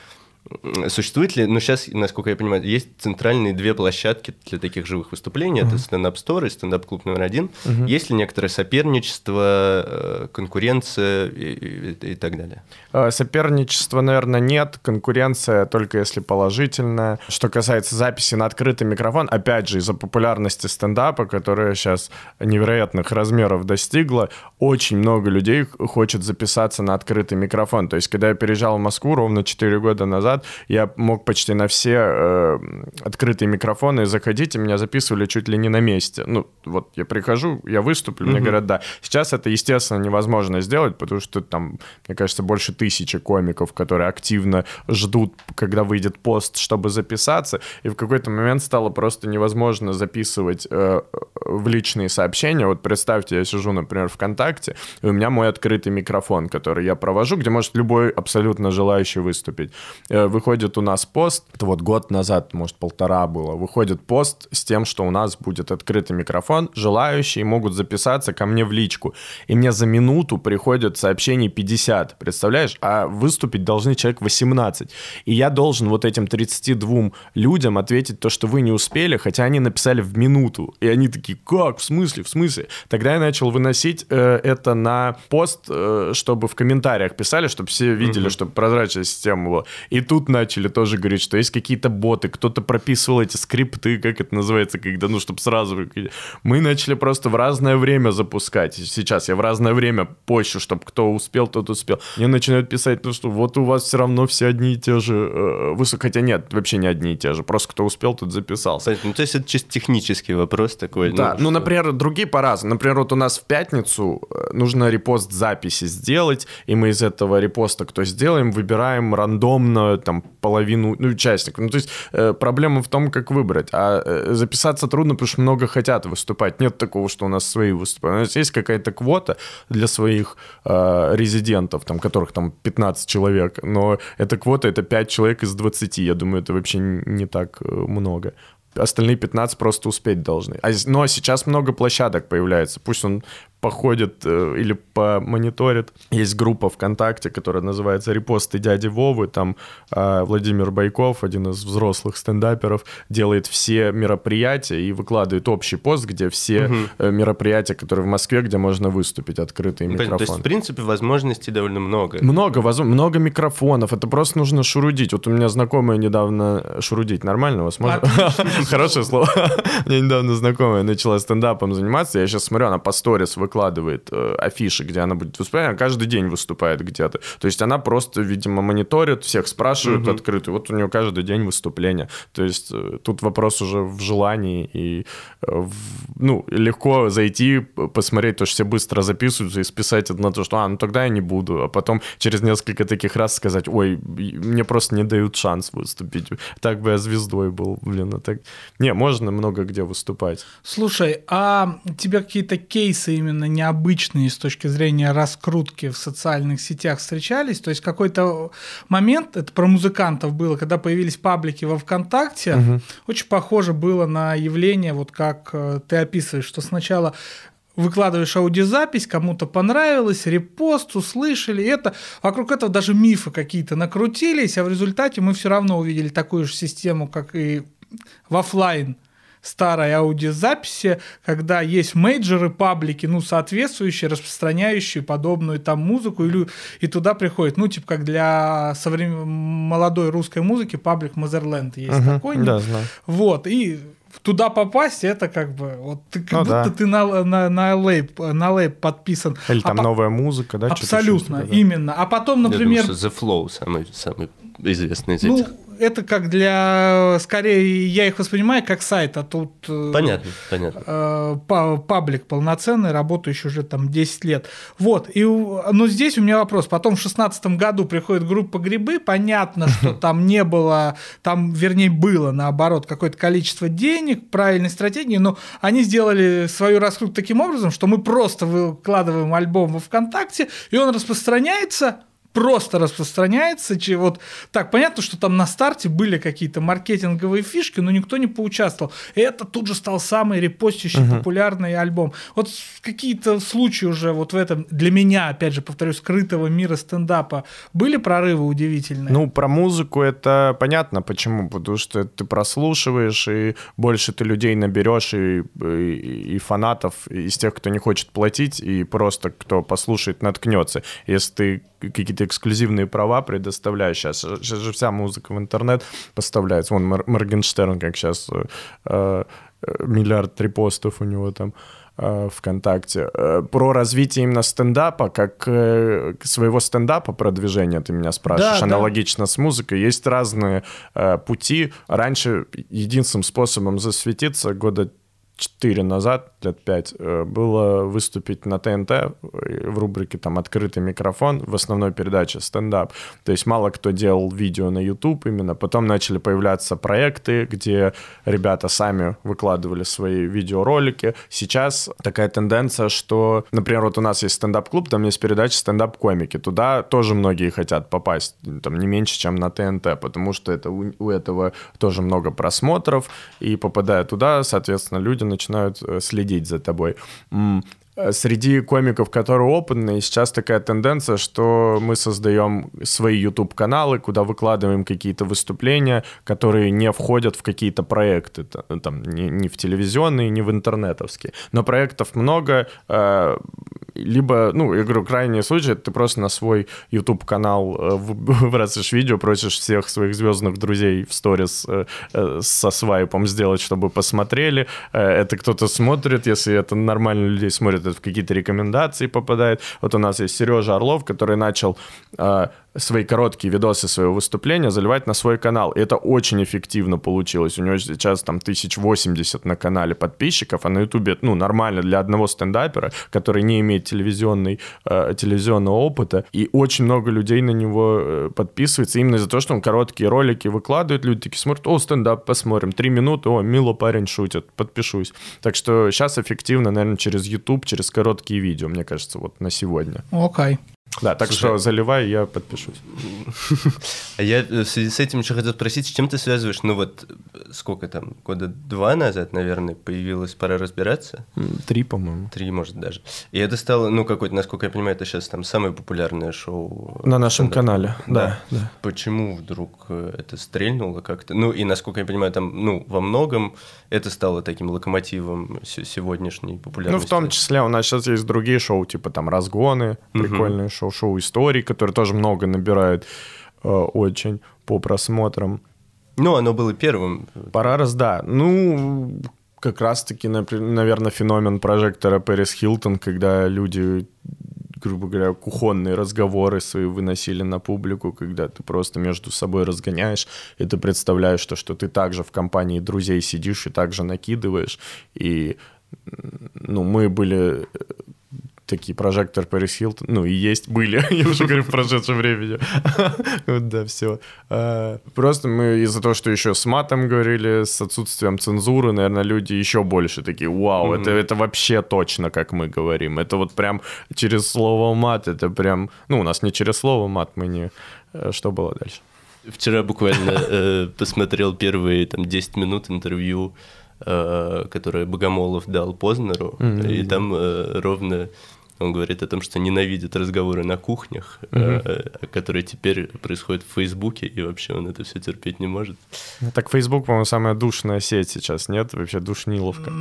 Существует ли, ну сейчас, насколько я понимаю, есть центральные две площадки для таких живых выступлений, это стендап-стор и стендап-клуб номер один. Есть ли некоторое соперничество, э, конкуренция и, и- и так далее? Э, Соперничества, наверное, нет. Конкуренция только если положительная. Что касается записи на открытый микрофон, опять же, из-за популярности стендапа, которая сейчас невероятных размеров достигла, очень много людей хочет записаться на открытый микрофон. То есть, когда я переезжал в Москву ровно 4 года назад, я мог почти на все э, открытые микрофоны заходить, и меня записывали чуть ли не на месте. Ну, вот я прихожу, я выступлю, мне говорят, да. Сейчас это, естественно, невозможно сделать, потому что там, мне кажется, больше тысячи комиков, которые активно ждут, когда выйдет пост, чтобы записаться, и в какой-то момент стало просто невозможно записывать э, в личные сообщения. Вот представьте, я сижу, например, ВКонтакте, и у меня мой открытый микрофон, который я провожу, где может любой абсолютно желающий выступить. Э, выходит у нас пост, это вот год назад, может, полтора было, выходит пост с тем, что у нас будет открытый микрофон, желающие могут записаться ко мне в личку. И мне за минуту приходит сообщений 50, представляешь? А выступить должны человек 18. И я должен вот этим 32 людям ответить то, что вы не успели, хотя они написали в минуту. И они такие, как? В смысле? В смысле? Тогда я начал выносить э, это на пост, э, чтобы в комментариях писали, чтобы все видели, чтобы прозрачная система была. И тут начали тоже говорить, что есть какие-то боты, кто-то прописывал эти скрипты, как это называется, когда, ну, чтобы сразу... Мы начали просто в разное время запускать. Сейчас я в разное время пощу, чтобы кто успел, тот успел. Мне начинают писать, ну что, вот у вас все равно все одни и те же э, Хотя нет, вообще не одни и те же. Просто кто успел, тот записался. Понятно. Ну, то есть это чисто технический вопрос такой. Да, ну, что- например, другие по-разному. Например, вот у нас в пятницу э, нужно репост записи сделать, и мы из этого репоста, кто сделаем, выбираем рандомно там половину ну, участников. Ну, то есть э, проблема в том, как выбрать. А э, записаться трудно, потому что много хотят выступать. Нет такого, что у нас свои выступают. У нас есть какая-то квота для своих э, резидентов, там, которых там 15 человек, но эта квота — это 5 человек из 20. Я думаю, это вообще не так э, много. остальные 15 просто успеть должны. А, но сейчас много площадок появляется. Пусть он походит э, или помониторит. Есть группа ВКонтакте, которая называется «Репосты дяди Вовы». Там э, Владимир Байков, один из взрослых стендаперов, делает все мероприятия и выкладывает общий пост, где все угу. мероприятия, которые в Москве, где можно выступить, открытый микрофон. Ну, то есть, в принципе, возможностей довольно много. Много, воз... много микрофонов. Это просто нужно шурудить. Вот у меня знакомая недавно... Шурудить нормально у вас можно? Хорошее слово. У меня недавно знакомая начала стендапом заниматься. Я сейчас смотрю, она по сторис выкладывает выкладывает э, афиши, где она будет выступать, она каждый день выступает где-то. То есть она просто, видимо, мониторит, всех спрашивает угу. открыто. Вот у нее каждый день выступление. То есть э, тут вопрос уже в желании и э, в, ну, легко зайти, посмотреть, то, что все быстро записываются и списать это на то, что, а, ну тогда я не буду. А потом через несколько таких раз сказать, ой, мне просто не дают шанс выступить. Так бы я звездой был, блин, а так... Не, можно много где выступать. Слушай, а тебе какие-то кейсы именно совершенно необычные с точки зрения раскрутки в социальных сетях встречались. То есть какой-то момент, это про музыкантов было, когда появились паблики во ВКонтакте, угу. очень похоже было на явление, вот как э, ты описываешь, что сначала выкладываешь аудиозапись, кому-то понравилось, репост, услышали это. Вокруг этого даже мифы какие-то накрутились, а в результате мы все равно увидели такую же систему, как и в офлайн старой аудиозаписи, когда есть мейджоры, паблики, ну, соответствующие, распространяющие подобную там музыку, или, и туда приходит, ну, типа, как для современ... молодой русской музыки, паблик Мазерленд есть uh-huh, такой. Да, знаю. Вот, и туда попасть, это как бы вот ты, как ну, будто да. ты на, на, на, лейб, на лейб подписан. Или там а новая музыка, да? Абсолютно, именно. А потом, например... Я думаю, что The Flow самый, самый известный из ну, этих это как для... Скорее, я их воспринимаю как сайт, а тут... Э, понятно, понятно. Э, паблик полноценный, работающий уже там 10 лет. Вот, и, но здесь у меня вопрос. Потом в 2016 году приходит группа «Грибы», понятно, что там не было, там, вернее, было, наоборот, какое-то количество денег, правильной стратегии, но они сделали свою раскрутку таким образом, что мы просто выкладываем альбом во ВКонтакте, и он распространяется, просто распространяется. Вот так, понятно, что там на старте были какие-то маркетинговые фишки, но никто не поучаствовал. И это тут же стал самый репостящий uh-huh. популярный альбом. Вот какие-то случаи уже вот в этом, для меня, опять же, повторюсь, скрытого мира стендапа, были прорывы удивительные? Ну, про музыку это понятно, почему. Потому что ты прослушиваешь, и больше ты людей наберешь, и, и, и фанатов, из тех, кто не хочет платить, и просто кто послушает, наткнется. Если ты какие-то эксклюзивные права предоставляешь. Сейчас, сейчас же вся музыка в интернет поставляется. Вон Мор- Моргенштерн, как сейчас, э, э, миллиард репостов у него там э, ВКонтакте. Э, про развитие именно стендапа, как э, своего стендапа продвижения, ты меня спрашиваешь, да, аналогично да. с музыкой. Есть разные э, пути. Раньше единственным способом засветиться года 4 назад, лет 5, э, было выступить на ТНТ в рубрике там «Открытый микрофон» в основной передаче «Стендап». То есть мало кто делал видео на YouTube именно. Потом начали появляться проекты, где ребята сами выкладывали свои видеоролики. Сейчас такая тенденция, что, например, вот у нас есть стендап-клуб, там есть передача «Стендап-комики». Туда тоже многие хотят попасть, там не меньше, чем на ТНТ, потому что это у, у этого тоже много просмотров, и попадая туда, соответственно, люди начинают э, следить за тобой. Э, среди комиков, которые опытные, сейчас такая тенденция, что мы создаем свои YouTube-каналы, куда выкладываем какие-то выступления, которые не входят в какие-то проекты, там, не, не в телевизионные, не в интернетовские. Но проектов много, э, либо, ну, я говорю, крайний случай, ты просто на свой YouTube-канал э, выбрасываешь видео, просишь всех своих звездных друзей в сторис со свайпом сделать, чтобы посмотрели. Это кто-то смотрит, если это нормально людей смотрят, это в какие-то рекомендации попадает. Вот у нас есть Сережа Орлов, который начал э, свои короткие видосы своего выступления заливать на свой канал. И это очень эффективно получилось. У него сейчас там 1080 на канале подписчиков, а на ютубе, ну, нормально для одного стендапера, который не имеет телевизионной, э, телевизионного опыта. И очень много людей на него э, подписывается именно из-за того, что он короткие ролики выкладывает, люди такие смотрят, о, стендап, посмотрим, три минуты, о, мило парень шутит, подпишусь. Так что сейчас эффективно, наверное, через YouTube, через короткие видео, мне кажется, вот на сегодня. Окей. Okay. Да, так Слушай, что заливай, я подпишусь. А я в связи с этим еще хотел спросить, с чем ты связываешь? Ну вот, сколько там, года два назад, наверное, появилась «Пора разбираться»? Три, по-моему. Три, может, даже. И это стало, ну, какой-то, насколько я понимаю, это сейчас там самое популярное шоу. На нашем канале, да, да. Почему вдруг э, это стрельнуло как-то? Ну, и, насколько я понимаю, там, ну, во многом это стало таким локомотивом сегодняшней популярности. Ну, в том числе у нас сейчас есть другие шоу, типа там «Разгоны», прикольные шоу, шоу истории, которые тоже много набирают э, очень по просмотрам. Ну, оно было первым. Пора раз, да. Ну, как раз-таки, наверное, феномен прожектора Пэрис Хилтон, когда люди грубо говоря, кухонные разговоры свои выносили на публику, когда ты просто между собой разгоняешь, и ты представляешь, что, что ты также в компании друзей сидишь и также накидываешь. И ну, мы были такие прожектор Пэрис Хилтон, ну и есть, были, я уже говорю в прошедшем времени. да, все. А, просто мы из-за того, что еще с матом говорили, с отсутствием цензуры, наверное, люди еще больше такие, вау, это, это вообще точно, как мы говорим. Это вот прям через слово мат, это прям, ну, у нас не через слово мат, мы не... Э, что было дальше? Вчера буквально э, посмотрел первые там 10 минут интервью э, которое Богомолов дал Познеру, mm-hmm. и там э, ровно он говорит о том, что ненавидит разговоры на кухнях, угу. которые теперь происходят в Фейсбуке, и вообще он это все терпеть не может. Ну, так Фейсбук, по-моему, самая душная сеть сейчас, нет? Вообще душниловка.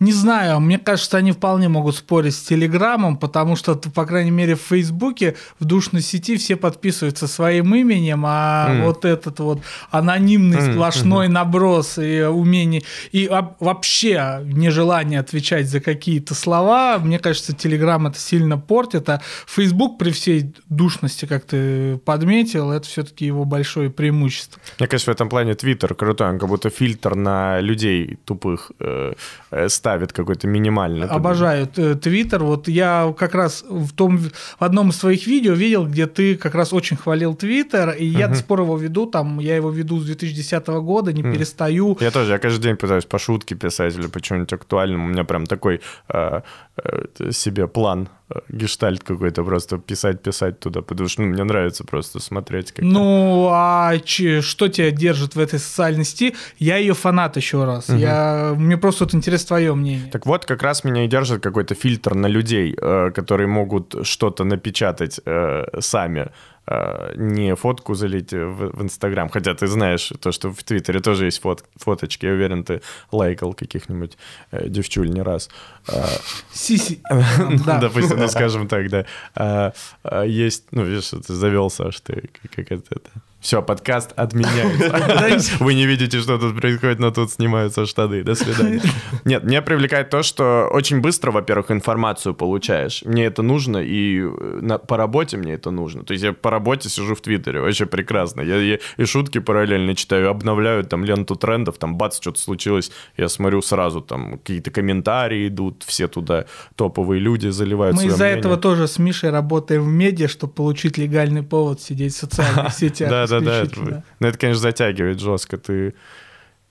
Не знаю, мне кажется, они вполне могут спорить с Телеграмом, потому что, по крайней мере, в Фейсбуке, в душной сети все подписываются своим именем, а mm. вот этот вот анонимный mm. сплошной mm-hmm. наброс и умение, и вообще нежелание отвечать за какие-то слова, мне кажется, Телеграм это сильно портит, а Facebook при всей душности, как ты подметил, это все-таки его большое преимущество. Мне кажется, в этом плане Twitter крутой, он как будто фильтр на людей тупых э, э ставит какой-то минимальный. Обожаю э, Twitter. Вот я как раз в том в одном из своих видео видел, где ты как раз очень хвалил Twitter, и я uh-huh. до сих пор его веду, там я его веду с 2010 года, не uh-huh. перестаю. Я тоже, я каждый день пытаюсь по шутке писать или по чему-нибудь актуальному. У меня прям такой э, э, себе план план, э, гештальт какой-то, просто писать-писать туда, потому что ну, мне нравится просто смотреть. Как ну, а че, что тебя держит в этой социальной сети? Я ее фанат еще раз. Угу. Я, мне просто вот интересно твое мнение. Так вот, как раз меня и держит какой-то фильтр на людей, э, которые могут что-то напечатать э, сами Э, не фотку залить в, в Инстаграм, хотя ты знаешь то, что в Твиттере тоже есть фот, фоточки, я уверен, ты лайкал каких-нибудь э, девчуль не раз. Э, Сиси. Допустим, ну скажем так, да. А, а есть, ну видишь, ты завелся аж ты, как это, все, подкаст отменяется. Вы не видите, что тут происходит, но тут снимаются штаны. До свидания. Нет, меня привлекает то, что очень быстро, во-первых, информацию получаешь. Мне это нужно, и э, на, по работе мне это нужно. То есть я по работе сижу в Твиттере, вообще прекрасно. Я, я и шутки параллельно читаю, обновляю там ленту трендов, там бац, что-то случилось, я смотрю сразу, там какие-то комментарии идут, все туда топовые люди заливают Мы из-за этого тоже с Мишей работаем в медиа, чтобы получить легальный повод сидеть в социальных сетях. Да, да, да. Это, но это, конечно, затягивает жестко. Ты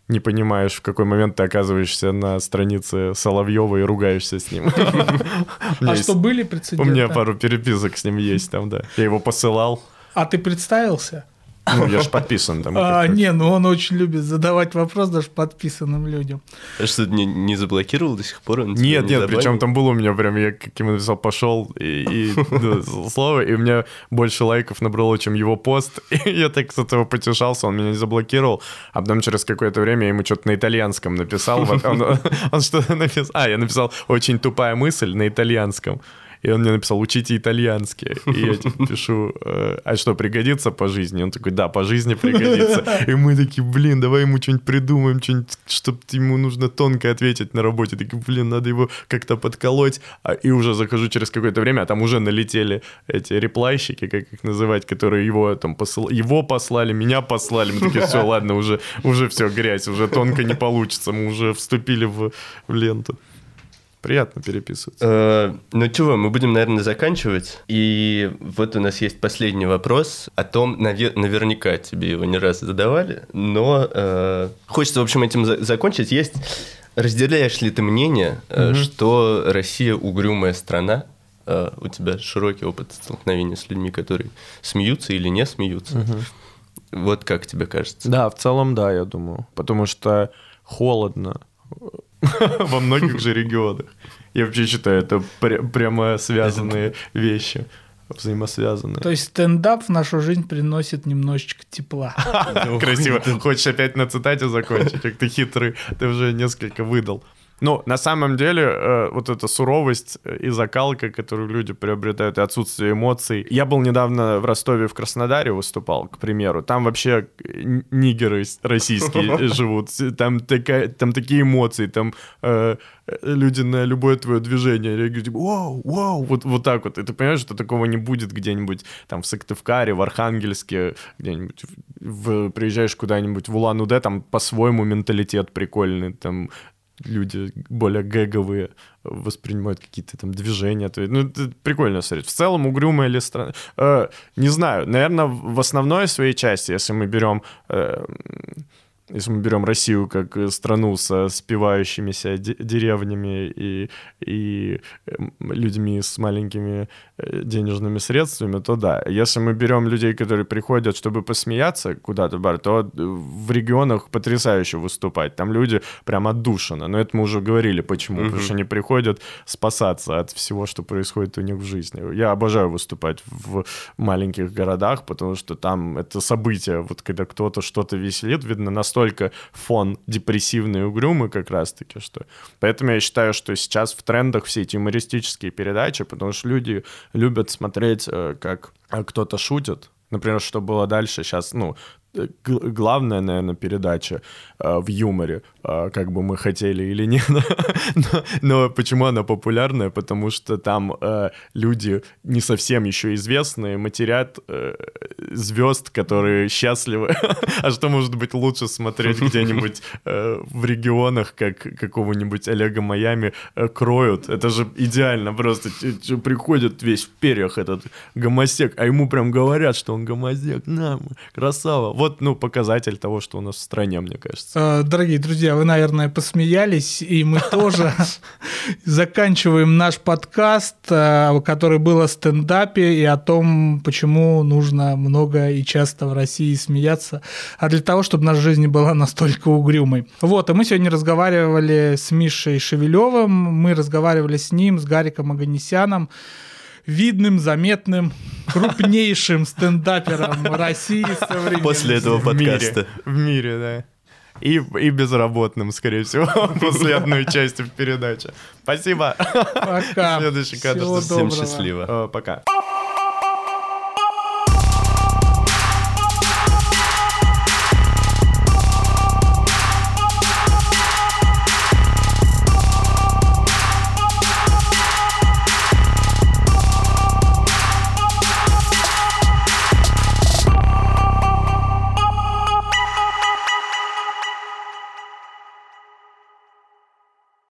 не понимаешь, в какой момент ты оказываешься на странице Соловьева и ругаешься с ним. А что были прецеденты? У меня пару переписок с ним есть там, да. Я его посылал. А ты представился? Ну, я же подписан там. А, не, ну он очень любит задавать вопрос даже подписанным людям. А что, не, не заблокировал до сих пор? Он нет, не нет, причем там было у меня прям, я как ему написал, пошел, и, и ну, слово, и у меня больше лайков набрало, чем его пост. И я так с этого потешался, он меня не заблокировал, а потом через какое-то время я ему что-то на итальянском написал. Он, он, он что-то написал. А, я написал очень тупая мысль на итальянском. И он мне написал, учите итальянский. И я типа пишу, «Э, а что, пригодится по жизни? Он такой, да, по жизни пригодится. И мы такие, блин, давай ему что-нибудь придумаем, что-нибудь, чтобы ему нужно тонко ответить на работе. Такие, блин, надо его как-то подколоть. А, и уже захожу через какое-то время, а там уже налетели эти реплайщики, как их называть, которые его там посыл... его послали, меня послали. Мы такие, все, ладно, уже, уже все, грязь, уже тонко не получится. Мы уже вступили в, в ленту приятно переписываться. Э, ну чего, мы будем, наверное, заканчивать. И вот у нас есть последний вопрос о том, наверняка тебе его не раз задавали, но э, хочется, в общем, этим закончить. Есть Разделяешь ли ты мнение, угу. что Россия угрюмая страна, э, у тебя широкий опыт столкновения с людьми, которые смеются или не смеются. Вот как тебе кажется? Да, в целом, да, я думаю. Потому что холодно во многих же регионах. Я вообще считаю, это прямо связанные вещи взаимосвязаны. То есть стендап в нашу жизнь приносит немножечко тепла. Красиво. Хочешь опять на цитате закончить? Как ты хитрый, ты уже несколько выдал. Ну, на самом деле, э, вот эта суровость и закалка, которую люди приобретают, и отсутствие эмоций. Я был недавно в Ростове, в Краснодаре выступал, к примеру. Там вообще нигеры российские живут. Там, такая, там такие эмоции, там э, люди на любое твое движение реагируют, типа, вау, вау, вот, вот так вот. И ты понимаешь, что такого не будет где-нибудь там в Сыктывкаре, в Архангельске, где-нибудь в, приезжаешь куда-нибудь в Улан-Удэ, там по-своему менталитет прикольный, там люди более гэговые воспринимают какие-то там движения. То есть, ну, это прикольно смотреть. В целом, угрюмая ли страна... Э, не знаю, наверное, в основной своей части, если мы берем... Э, если мы берем Россию как э, страну со спивающимися деревнями и, и людьми с маленькими э, денежными средствами, то да. Если мы берем людей, которые приходят, чтобы посмеяться куда-то, бар, то в регионах потрясающе выступать. Там люди прям отдушины. Но это мы уже говорили, почему. Mm-hmm. Потому что они приходят спасаться от всего, что происходит у них в жизни. Я обожаю выступать в маленьких городах, потому что там это событие. Вот когда кто-то что-то веселит, видно, настолько настолько фон депрессивный и угрюмый как раз-таки, что... Поэтому я считаю, что сейчас в трендах все эти юмористические передачи, потому что люди любят смотреть, э, как э, кто-то шутит, Например, что было дальше, сейчас, ну, главная, наверное, передача э, в юморе, э, как бы мы хотели или нет. но, но почему она популярная? Потому что там э, люди не совсем еще известные матерят э, звезд, которые счастливы. а что может быть лучше смотреть где-нибудь э, в регионах, как какого-нибудь Олега Майами э, кроют? Это же идеально просто. Приходит весь в перьях этот гомосек, а ему прям говорят, что он гомосек. На, красава. Вот ну, показатель того, что у нас в стране, мне кажется. Э, дорогие друзья, вы, наверное, посмеялись, и мы тоже заканчиваем наш подкаст, э, который был о стендапе и о том, почему нужно много и часто в России смеяться, а для того, чтобы наша жизнь была настолько угрюмой. Вот, и мы сегодня разговаривали с Мишей Шевелевым, мы разговаривали с ним, с Гариком Аганесяном, видным, заметным, крупнейшим стендапером России современности. После этого подкаста. В мире, в мире да. И, и безработным, скорее всего, после одной части в передаче. Спасибо. Пока. Следующий кадр. Всем счастливо. Пока.